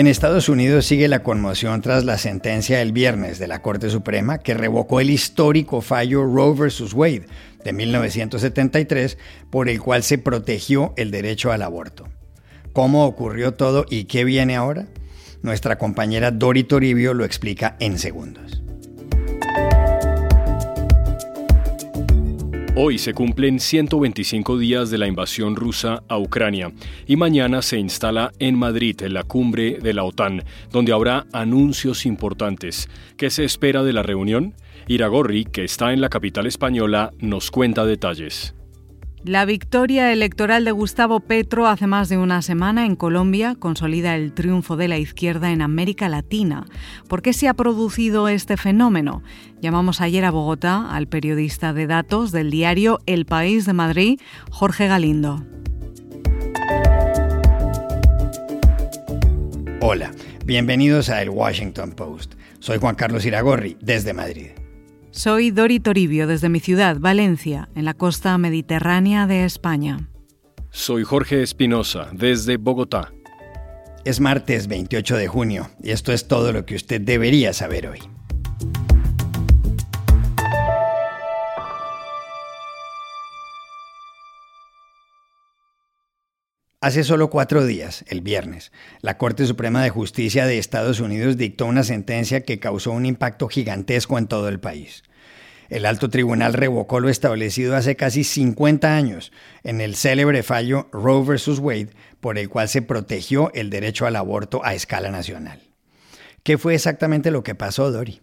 En Estados Unidos sigue la conmoción tras la sentencia del viernes de la Corte Suprema que revocó el histórico fallo Roe vs. Wade de 1973 por el cual se protegió el derecho al aborto. ¿Cómo ocurrió todo y qué viene ahora? Nuestra compañera Dori Toribio lo explica en segundos. Hoy se cumplen 125 días de la invasión rusa a Ucrania y mañana se instala en Madrid la cumbre de la OTAN, donde habrá anuncios importantes. ¿Qué se espera de la reunión? Iragorri, que está en la capital española, nos cuenta detalles. La victoria electoral de Gustavo Petro hace más de una semana en Colombia consolida el triunfo de la izquierda en América Latina. ¿Por qué se ha producido este fenómeno? Llamamos ayer a Bogotá al periodista de datos del diario El País de Madrid, Jorge Galindo. Hola, bienvenidos a El Washington Post. Soy Juan Carlos Iragorri, desde Madrid. Soy Dori Toribio desde mi ciudad, Valencia, en la costa mediterránea de España. Soy Jorge Espinosa, desde Bogotá. Es martes 28 de junio y esto es todo lo que usted debería saber hoy. Hace solo cuatro días, el viernes, la Corte Suprema de Justicia de Estados Unidos dictó una sentencia que causó un impacto gigantesco en todo el país. El alto tribunal revocó lo establecido hace casi 50 años en el célebre fallo Roe vs. Wade, por el cual se protegió el derecho al aborto a escala nacional. ¿Qué fue exactamente lo que pasó, Dori?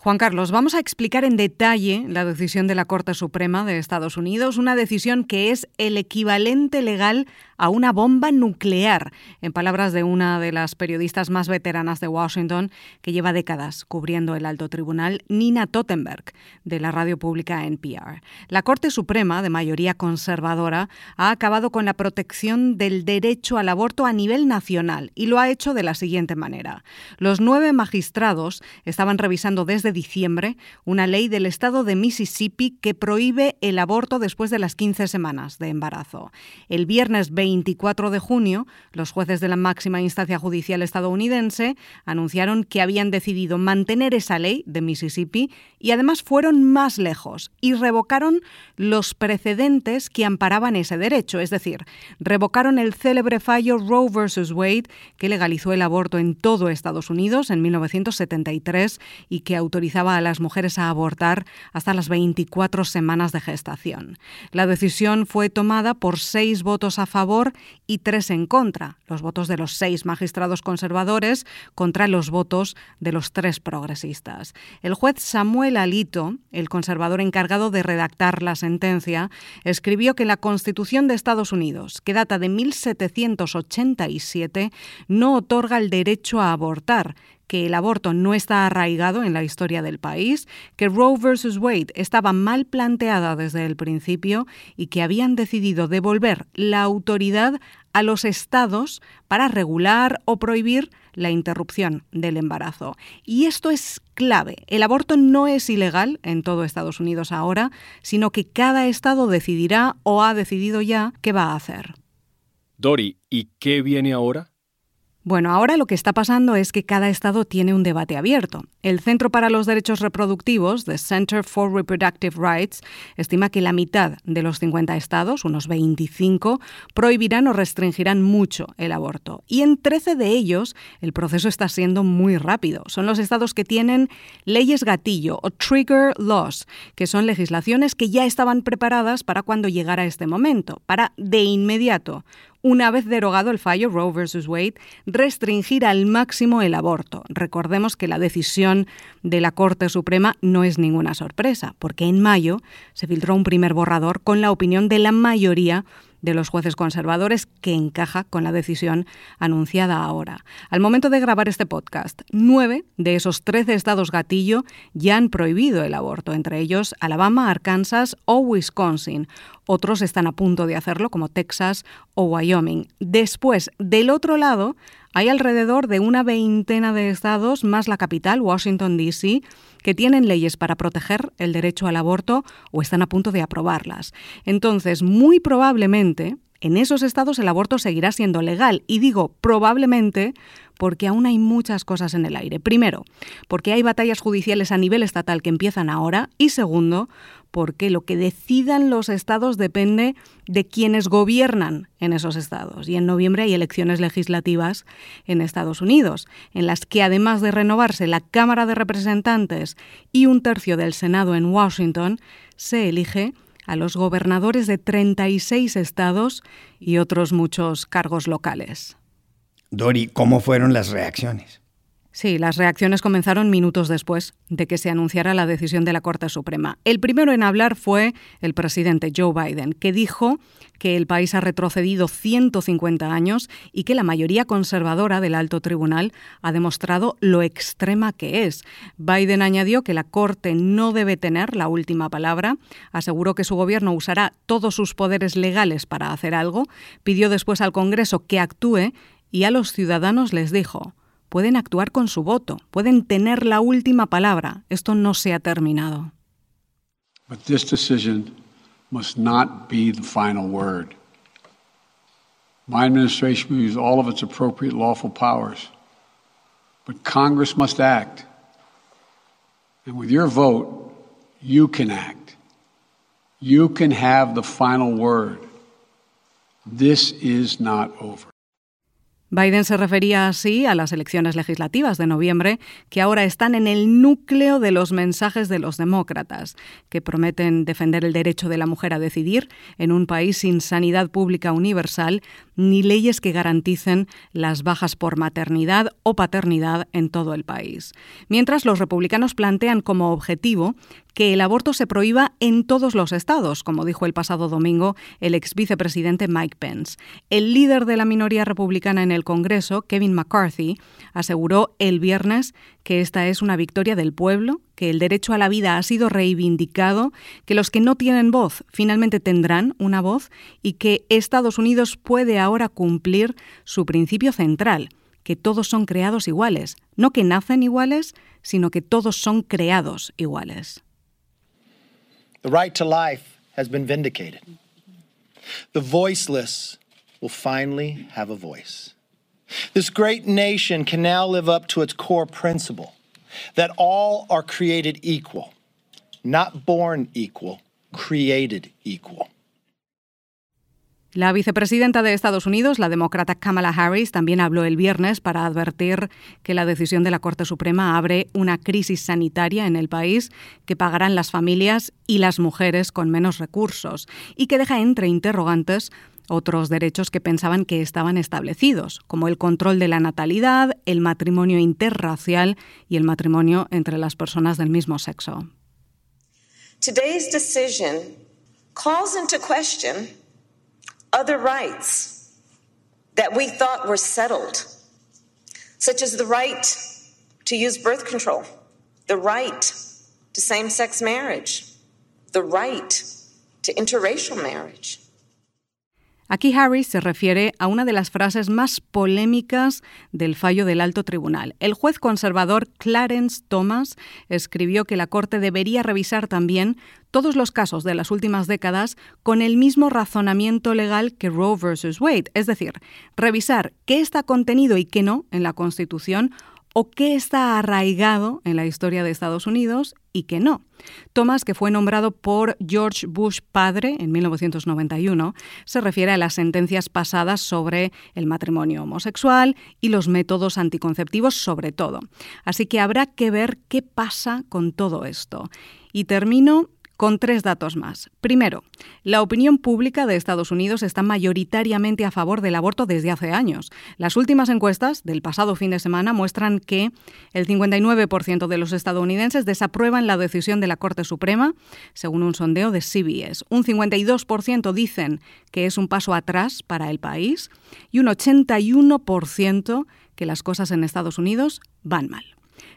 Juan Carlos, vamos a explicar en detalle la decisión de la Corte Suprema de Estados Unidos, una decisión que es el equivalente legal a una bomba nuclear, en palabras de una de las periodistas más veteranas de Washington, que lleva décadas cubriendo el alto tribunal, Nina Tottenberg, de la radio pública NPR. La Corte Suprema, de mayoría conservadora, ha acabado con la protección del derecho al aborto a nivel nacional y lo ha hecho de la siguiente manera. Los nueve magistrados estaban revisando desde diciembre una ley del estado de Mississippi que prohíbe el aborto después de las 15 semanas de embarazo. El viernes 20 24 de junio, los jueces de la máxima instancia judicial estadounidense anunciaron que habían decidido mantener esa ley de Mississippi y además fueron más lejos y revocaron los precedentes que amparaban ese derecho, es decir, revocaron el célebre fallo Roe vs. Wade que legalizó el aborto en todo Estados Unidos en 1973 y que autorizaba a las mujeres a abortar hasta las 24 semanas de gestación. La decisión fue tomada por seis votos a favor y tres en contra, los votos de los seis magistrados conservadores contra los votos de los tres progresistas. El juez Samuel Alito, el conservador encargado de redactar la sentencia, escribió que la Constitución de Estados Unidos, que data de 1787, no otorga el derecho a abortar, que el aborto no está arraigado en la historia del país, que Roe vs. Wade estaba mal planteada desde el principio y que habían decidido devolver la autoridad a los estados para regular o prohibir la interrupción del embarazo. Y esto es clave. El aborto no es ilegal en todo Estados Unidos ahora, sino que cada estado decidirá o ha decidido ya qué va a hacer. Dori, ¿y qué viene ahora? Bueno, ahora lo que está pasando es que cada estado tiene un debate abierto. El Centro para los Derechos Reproductivos, the Center for Reproductive Rights, estima que la mitad de los 50 estados, unos 25, prohibirán o restringirán mucho el aborto. Y en 13 de ellos el proceso está siendo muy rápido. Son los estados que tienen leyes gatillo o trigger laws, que son legislaciones que ya estaban preparadas para cuando llegara este momento, para de inmediato una vez derogado el fallo Roe vs. Wade, restringir al máximo el aborto. Recordemos que la decisión de la Corte Suprema no es ninguna sorpresa, porque en mayo se filtró un primer borrador con la opinión de la mayoría de los jueces conservadores que encaja con la decisión anunciada ahora. Al momento de grabar este podcast, nueve de esos trece estados gatillo ya han prohibido el aborto, entre ellos Alabama, Arkansas o Wisconsin. Otros están a punto de hacerlo, como Texas o Wyoming. Después, del otro lado, hay alrededor de una veintena de estados, más la capital, Washington, D.C., que tienen leyes para proteger el derecho al aborto o están a punto de aprobarlas. Entonces, muy probablemente, en esos estados el aborto seguirá siendo legal. Y digo probablemente porque aún hay muchas cosas en el aire. Primero, porque hay batallas judiciales a nivel estatal que empiezan ahora y segundo, porque lo que decidan los estados depende de quienes gobiernan en esos estados. Y en noviembre hay elecciones legislativas en Estados Unidos, en las que además de renovarse la Cámara de Representantes y un tercio del Senado en Washington, se elige a los gobernadores de 36 estados y otros muchos cargos locales. Dori, ¿cómo fueron las reacciones? Sí, las reacciones comenzaron minutos después de que se anunciara la decisión de la Corte Suprema. El primero en hablar fue el presidente Joe Biden, que dijo que el país ha retrocedido 150 años y que la mayoría conservadora del alto tribunal ha demostrado lo extrema que es. Biden añadió que la Corte no debe tener la última palabra, aseguró que su gobierno usará todos sus poderes legales para hacer algo, pidió después al Congreso que actúe y a los ciudadanos les dijo pueden actuar con su voto, pueden tener la última palabra. Esto no se ha terminado. But this decision must not be the final word. My administration will use all of its appropriate lawful powers, but Congress must act. And with your vote, you can act. You can have the final word. This is not over. Biden se refería así a las elecciones legislativas de noviembre, que ahora están en el núcleo de los mensajes de los demócratas, que prometen defender el derecho de la mujer a decidir en un país sin sanidad pública universal ni leyes que garanticen las bajas por maternidad o paternidad en todo el país. Mientras los republicanos plantean como objetivo que el aborto se prohíba en todos los estados, como dijo el pasado domingo el ex vicepresidente Mike Pence. El líder de la minoría republicana en el Congreso, Kevin McCarthy, aseguró el viernes que esta es una victoria del pueblo, que el derecho a la vida ha sido reivindicado, que los que no tienen voz finalmente tendrán una voz y que Estados Unidos puede ahora cumplir su principio central, que todos son creados iguales, no que nacen iguales, sino que todos son creados iguales. The right to life has been vindicated. The voiceless will finally have a. This great nation can now live up to its core principle that all are created equal, not born equal, created equal. La vicepresidenta de Estados Unidos, la demócrata Kamala Harris, también habló el viernes para advertir que la decisión de la Corte Suprema abre una crisis sanitaria en el país que pagarán las familias y las mujeres con menos recursos y que deja entre interrogantes otros derechos que pensaban que estaban establecidos, como el control de la natalidad, el matrimonio interracial y el matrimonio entre las personas del mismo sexo. Today's decision calls into question other rights that we thought were settled, such as the right to use birth control, the right to same sex marriage, the right to interracial marriage. Aquí Harris se refiere a una de las frases más polémicas del fallo del alto tribunal. El juez conservador Clarence Thomas escribió que la Corte debería revisar también todos los casos de las últimas décadas con el mismo razonamiento legal que Roe versus Wade, es decir, revisar qué está contenido y qué no en la Constitución o qué está arraigado en la historia de Estados Unidos y qué no. Thomas, que fue nombrado por George Bush padre en 1991, se refiere a las sentencias pasadas sobre el matrimonio homosexual y los métodos anticonceptivos sobre todo. Así que habrá que ver qué pasa con todo esto. Y termino con tres datos más. Primero, la opinión pública de Estados Unidos está mayoritariamente a favor del aborto desde hace años. Las últimas encuestas del pasado fin de semana muestran que el 59% de los estadounidenses desaprueban la decisión de la Corte Suprema, según un sondeo de CBS. Un 52% dicen que es un paso atrás para el país y un 81% que las cosas en Estados Unidos van mal.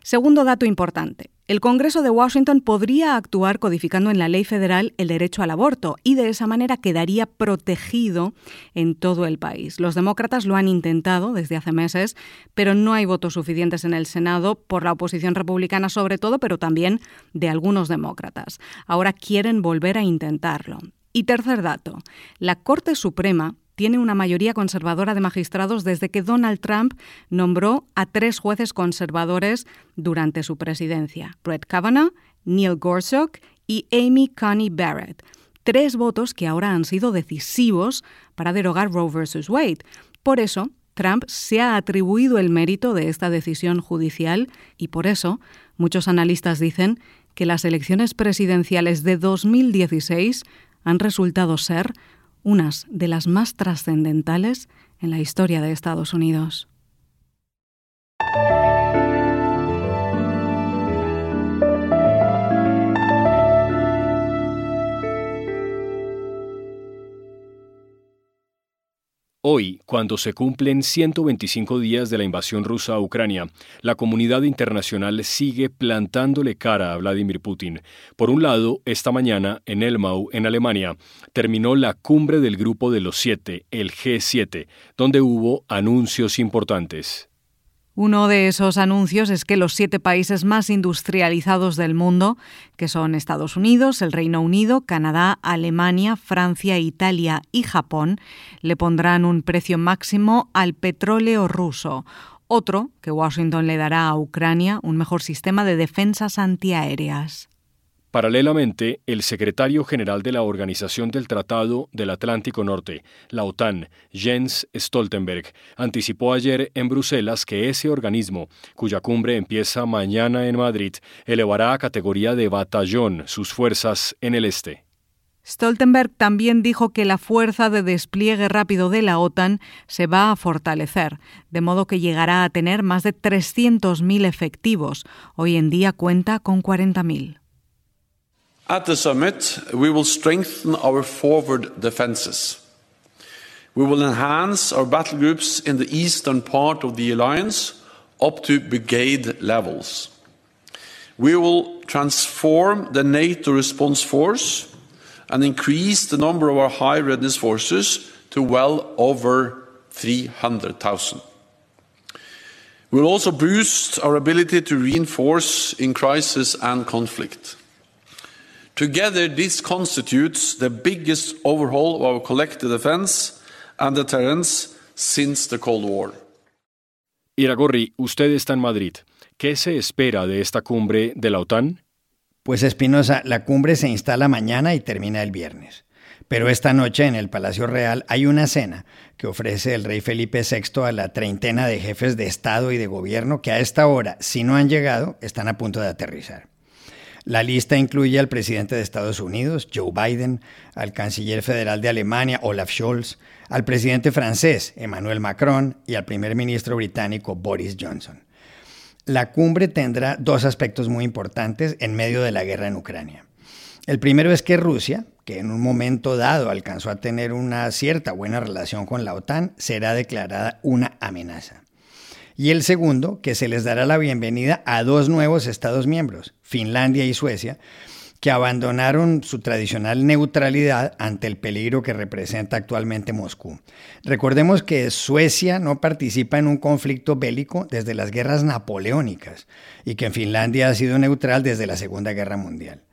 Segundo dato importante. El Congreso de Washington podría actuar codificando en la ley federal el derecho al aborto y de esa manera quedaría protegido en todo el país. Los demócratas lo han intentado desde hace meses, pero no hay votos suficientes en el Senado por la oposición republicana sobre todo, pero también de algunos demócratas. Ahora quieren volver a intentarlo. Y tercer dato, la Corte Suprema tiene una mayoría conservadora de magistrados desde que Donald Trump nombró a tres jueces conservadores durante su presidencia, Brett Kavanaugh, Neil Gorsuch y Amy Coney Barrett. Tres votos que ahora han sido decisivos para derogar Roe vs. Wade. Por eso, Trump se ha atribuido el mérito de esta decisión judicial y por eso muchos analistas dicen que las elecciones presidenciales de 2016 han resultado ser unas de las más trascendentales en la historia de Estados Unidos. Hoy, cuando se cumplen 125 días de la invasión rusa a Ucrania, la comunidad internacional sigue plantándole cara a Vladimir Putin. Por un lado, esta mañana, en Elmau, en Alemania, terminó la cumbre del Grupo de los Siete, el G7, donde hubo anuncios importantes. Uno de esos anuncios es que los siete países más industrializados del mundo, que son Estados Unidos, el Reino Unido, Canadá, Alemania, Francia, Italia y Japón, le pondrán un precio máximo al petróleo ruso. Otro, que Washington le dará a Ucrania un mejor sistema de defensas antiaéreas. Paralelamente, el secretario general de la Organización del Tratado del Atlántico Norte, la OTAN, Jens Stoltenberg, anticipó ayer en Bruselas que ese organismo, cuya cumbre empieza mañana en Madrid, elevará a categoría de batallón sus fuerzas en el este. Stoltenberg también dijo que la fuerza de despliegue rápido de la OTAN se va a fortalecer, de modo que llegará a tener más de 300.000 efectivos. Hoy en día cuenta con 40.000. At the summit, we will strengthen our forward defences. We will enhance our battle groups in the eastern part of the alliance up to brigade levels. We will transform the NATO response force and increase the number of our high readiness forces to well over 300,000. We will also boost our ability to reinforce in crisis and conflict. Together, this constitutes the biggest overhaul of our collective defense and deterrence since the Cold War. Iragorri, usted está en Madrid. ¿Qué se espera de esta cumbre de la OTAN? Pues Espinosa, la cumbre se instala mañana y termina el viernes. Pero esta noche en el Palacio Real hay una cena que ofrece el rey Felipe VI a la treintena de jefes de Estado y de Gobierno que a esta hora, si no han llegado, están a punto de aterrizar. La lista incluye al presidente de Estados Unidos, Joe Biden, al canciller federal de Alemania, Olaf Scholz, al presidente francés, Emmanuel Macron, y al primer ministro británico, Boris Johnson. La cumbre tendrá dos aspectos muy importantes en medio de la guerra en Ucrania. El primero es que Rusia, que en un momento dado alcanzó a tener una cierta buena relación con la OTAN, será declarada una amenaza y el segundo, que se les dará la bienvenida a dos nuevos Estados miembros, Finlandia y Suecia, que abandonaron su tradicional neutralidad ante el peligro que representa actualmente Moscú. Recordemos que Suecia no participa en un conflicto bélico desde las guerras napoleónicas y que en Finlandia ha sido neutral desde la Segunda Guerra Mundial.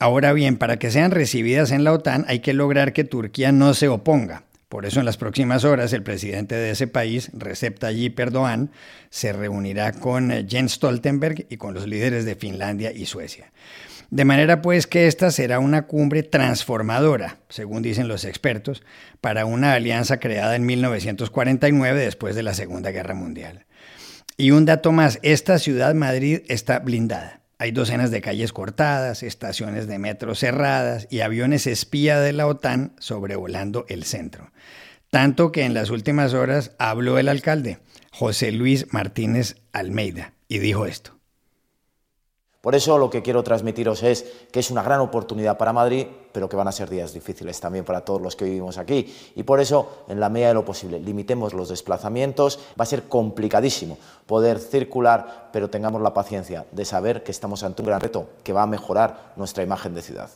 Ahora bien, para que sean recibidas en la OTAN hay que lograr que Turquía no se oponga, por eso en las próximas horas el presidente de ese país, Recep Tayyip Erdogan, se reunirá con eh, Jens Stoltenberg y con los líderes de Finlandia y Suecia. De manera pues que esta será una cumbre transformadora, según dicen los expertos, para una alianza creada en 1949 después de la Segunda Guerra Mundial. Y un dato más, esta ciudad Madrid está blindada. Hay docenas de calles cortadas, estaciones de metro cerradas y aviones espía de la OTAN sobrevolando el centro. Tanto que en las últimas horas habló el alcalde, José Luis Martínez Almeida, y dijo esto. Por eso lo que quiero transmitiros es que es una gran oportunidad para Madrid, pero que van a ser días difíciles también para todos los que vivimos aquí. Y por eso, en la medida de lo posible, limitemos los desplazamientos. Va a ser complicadísimo poder circular, pero tengamos la paciencia de saber que estamos ante un gran reto que va a mejorar nuestra imagen de ciudad.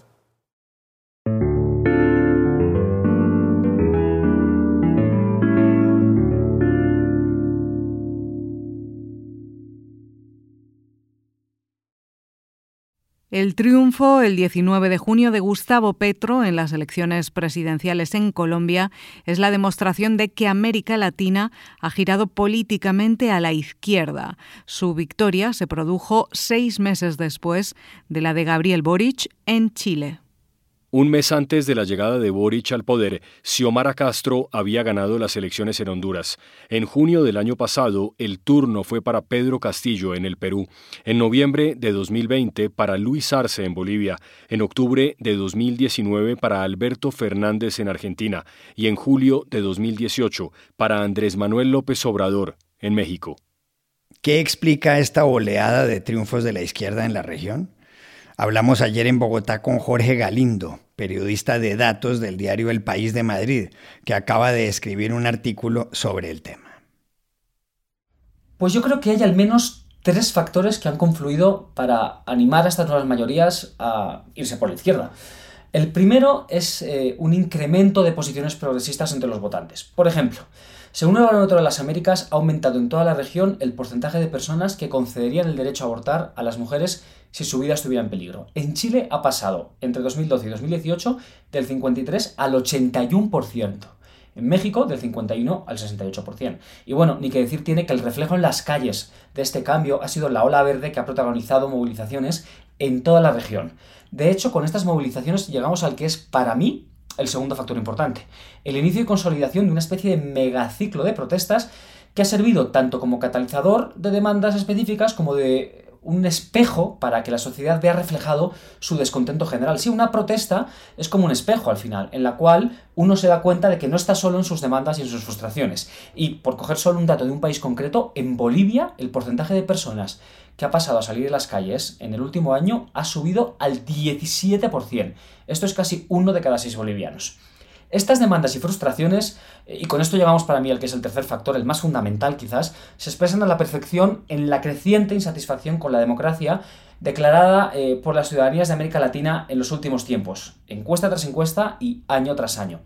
El triunfo el 19 de junio de Gustavo Petro en las elecciones presidenciales en Colombia es la demostración de que América Latina ha girado políticamente a la izquierda. Su victoria se produjo seis meses después de la de Gabriel Boric en Chile. Un mes antes de la llegada de Boric al poder, Xiomara Castro había ganado las elecciones en Honduras. En junio del año pasado, el turno fue para Pedro Castillo en el Perú. En noviembre de 2020, para Luis Arce en Bolivia. En octubre de 2019, para Alberto Fernández en Argentina. Y en julio de 2018, para Andrés Manuel López Obrador en México. ¿Qué explica esta oleada de triunfos de la izquierda en la región? Hablamos ayer en Bogotá con Jorge Galindo, periodista de datos del diario El País de Madrid, que acaba de escribir un artículo sobre el tema. Pues yo creo que hay al menos tres factores que han confluido para animar a estas nuevas mayorías a irse por la izquierda. El primero es eh, un incremento de posiciones progresistas entre los votantes. Por ejemplo, según el Barómetro de las Américas, ha aumentado en toda la región el porcentaje de personas que concederían el derecho a abortar a las mujeres si su vida estuviera en peligro. En Chile ha pasado entre 2012 y 2018 del 53 al 81%. En México del 51 al 68%. Y bueno, ni que decir tiene que el reflejo en las calles de este cambio ha sido la ola verde que ha protagonizado movilizaciones en toda la región. De hecho, con estas movilizaciones llegamos al que es para mí el segundo factor importante, el inicio y consolidación de una especie de megaciclo de protestas que ha servido tanto como catalizador de demandas específicas como de un espejo para que la sociedad vea reflejado su descontento general. Sí, una protesta es como un espejo al final, en la cual uno se da cuenta de que no está solo en sus demandas y en sus frustraciones. Y por coger solo un dato de un país concreto, en Bolivia el porcentaje de personas que ha pasado a salir de las calles en el último año ha subido al 17%. Esto es casi uno de cada seis bolivianos. Estas demandas y frustraciones, eh, y con esto llegamos para mí al que es el tercer factor, el más fundamental quizás, se expresan a la perfección en la creciente insatisfacción con la democracia declarada eh, por las ciudadanías de América Latina en los últimos tiempos, encuesta tras encuesta y año tras año.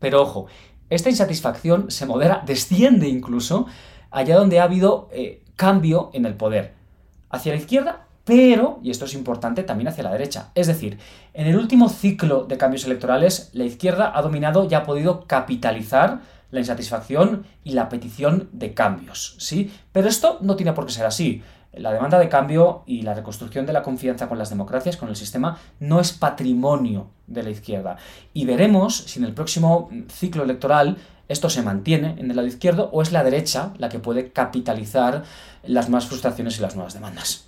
Pero ojo, esta insatisfacción se modera, desciende incluso, allá donde ha habido eh, cambio en el poder. Hacia la izquierda pero, y esto es importante, también hacia la derecha. Es decir, en el último ciclo de cambios electorales, la izquierda ha dominado y ha podido capitalizar la insatisfacción y la petición de cambios, ¿sí? Pero esto no tiene por qué ser así. La demanda de cambio y la reconstrucción de la confianza con las democracias, con el sistema, no es patrimonio de la izquierda. Y veremos si en el próximo ciclo electoral esto se mantiene en el lado izquierdo o es la derecha la que puede capitalizar las nuevas frustraciones y las nuevas demandas.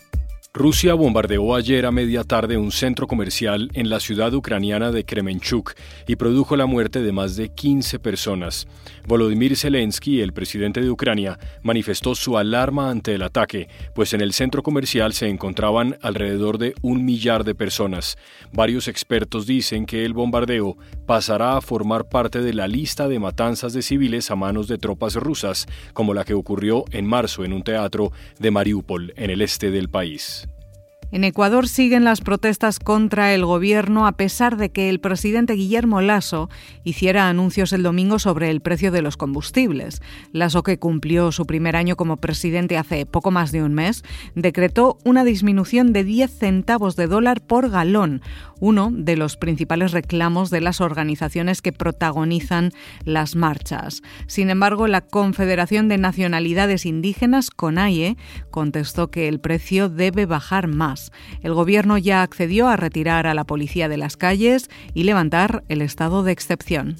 Rusia bombardeó ayer a media tarde un centro comercial en la ciudad ucraniana de Kremenchuk y produjo la muerte de más de 15 personas. Volodymyr Zelensky, el presidente de Ucrania, manifestó su alarma ante el ataque, pues en el centro comercial se encontraban alrededor de un millar de personas. Varios expertos dicen que el bombardeo pasará a formar parte de la lista de matanzas de civiles a manos de tropas rusas, como la que ocurrió en marzo en un teatro de Mariupol, en el este del país. En Ecuador siguen las protestas contra el gobierno a pesar de que el presidente Guillermo Lasso hiciera anuncios el domingo sobre el precio de los combustibles. Lasso, que cumplió su primer año como presidente hace poco más de un mes, decretó una disminución de 10 centavos de dólar por galón, uno de los principales reclamos de las organizaciones que protagonizan las marchas. Sin embargo, la Confederación de Nacionalidades Indígenas, CONAIE, contestó que el precio debe bajar más. El gobierno ya accedió a retirar a la policía de las calles y levantar el estado de excepción.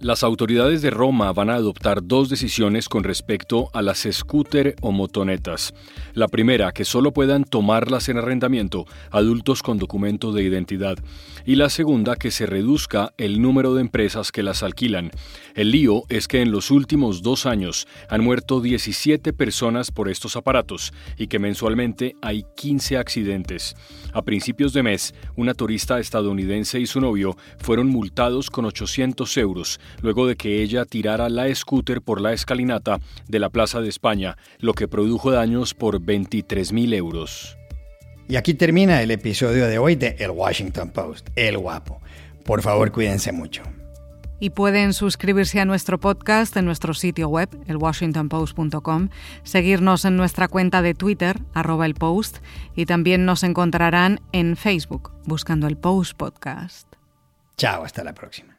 Las autoridades de Roma van a adoptar dos decisiones con respecto a las scooter o motonetas. La primera, que solo puedan tomarlas en arrendamiento adultos con documento de identidad. Y la segunda, que se reduzca el número de empresas que las alquilan. El lío es que en los últimos dos años han muerto 17 personas por estos aparatos y que mensualmente hay 15 accidentes. A principios de mes, una turista estadounidense y su novio fueron multados con 800 euros luego de que ella tirara la scooter por la escalinata de la Plaza de España, lo que produjo daños por 23.000 euros. Y aquí termina el episodio de hoy de El Washington Post, El Guapo. Por favor, cuídense mucho. Y pueden suscribirse a nuestro podcast en nuestro sitio web, elwashingtonpost.com, seguirnos en nuestra cuenta de Twitter, arroba el post, y también nos encontrarán en Facebook, buscando el Post Podcast. Chao, hasta la próxima.